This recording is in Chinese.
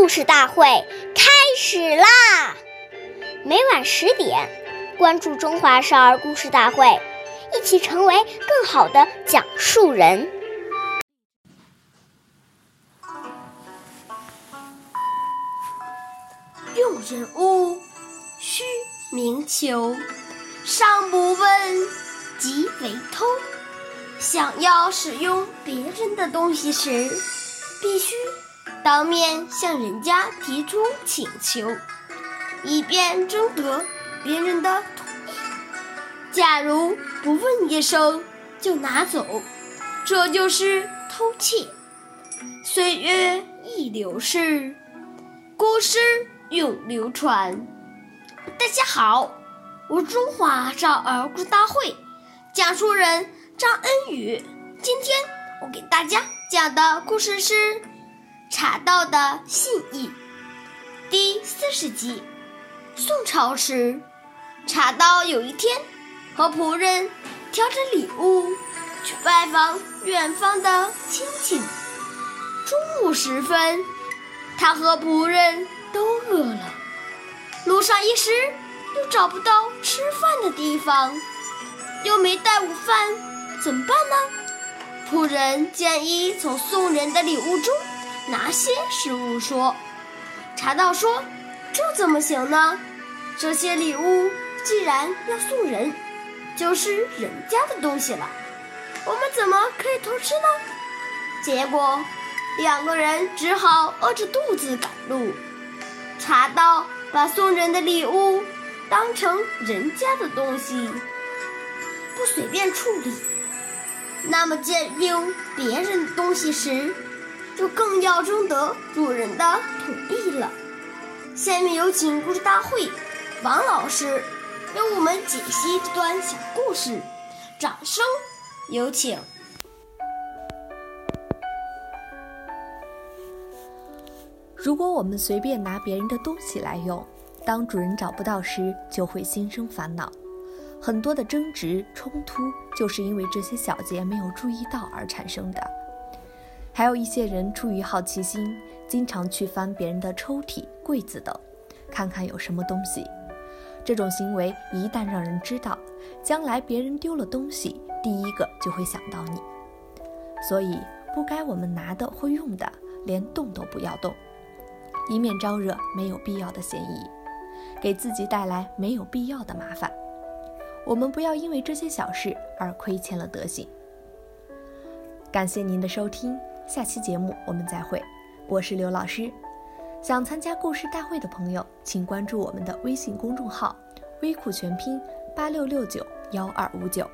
故事大会开始啦！每晚十点，关注《中华少儿故事大会》，一起成为更好的讲述人。用人物须明求，上不问即为偷。想要使用别人的东西时，必须当面向人家提出请求，以便征得别人的同意。假如不问一声就拿走，这就是偷窃。岁月易流逝，故事永流传。大家好，我是中华少儿故事大会讲述人。张恩宇，今天我给大家讲的故事是《茶道的信义》第四十集。宋朝时，茶道有一天和仆人挑着礼物去拜访远方的亲戚。中午时分，他和仆人都饿了，路上一时又找不到吃饭的地方，又没带午饭。怎么办呢？仆人建议从送人的礼物中拿些食物。说，茶道说：“这怎么行呢？这些礼物既然要送人，就是人家的东西了，我们怎么可以偷吃呢？”结果，两个人只好饿着肚子赶路。茶道把送人的礼物当成人家的东西，不随便处理。那么，借用别人的东西时，就更要征得主人的同意了。下面有请故事大会王老师为我们解析这段小故事，掌声有请。如果我们随便拿别人的东西来用，当主人找不到时，就会心生烦恼。很多的争执冲突，就是因为这些小节没有注意到而产生的。还有一些人出于好奇心，经常去翻别人的抽屉、柜子等，看看有什么东西。这种行为一旦让人知道，将来别人丢了东西，第一个就会想到你。所以，不该我们拿的或用的，连动都不要动，以免招惹没有必要的嫌疑，给自己带来没有必要的麻烦。我们不要因为这些小事而亏欠了德行。感谢您的收听，下期节目我们再会。我是刘老师，想参加故事大会的朋友，请关注我们的微信公众号“微库全拼八六六九幺二五九”。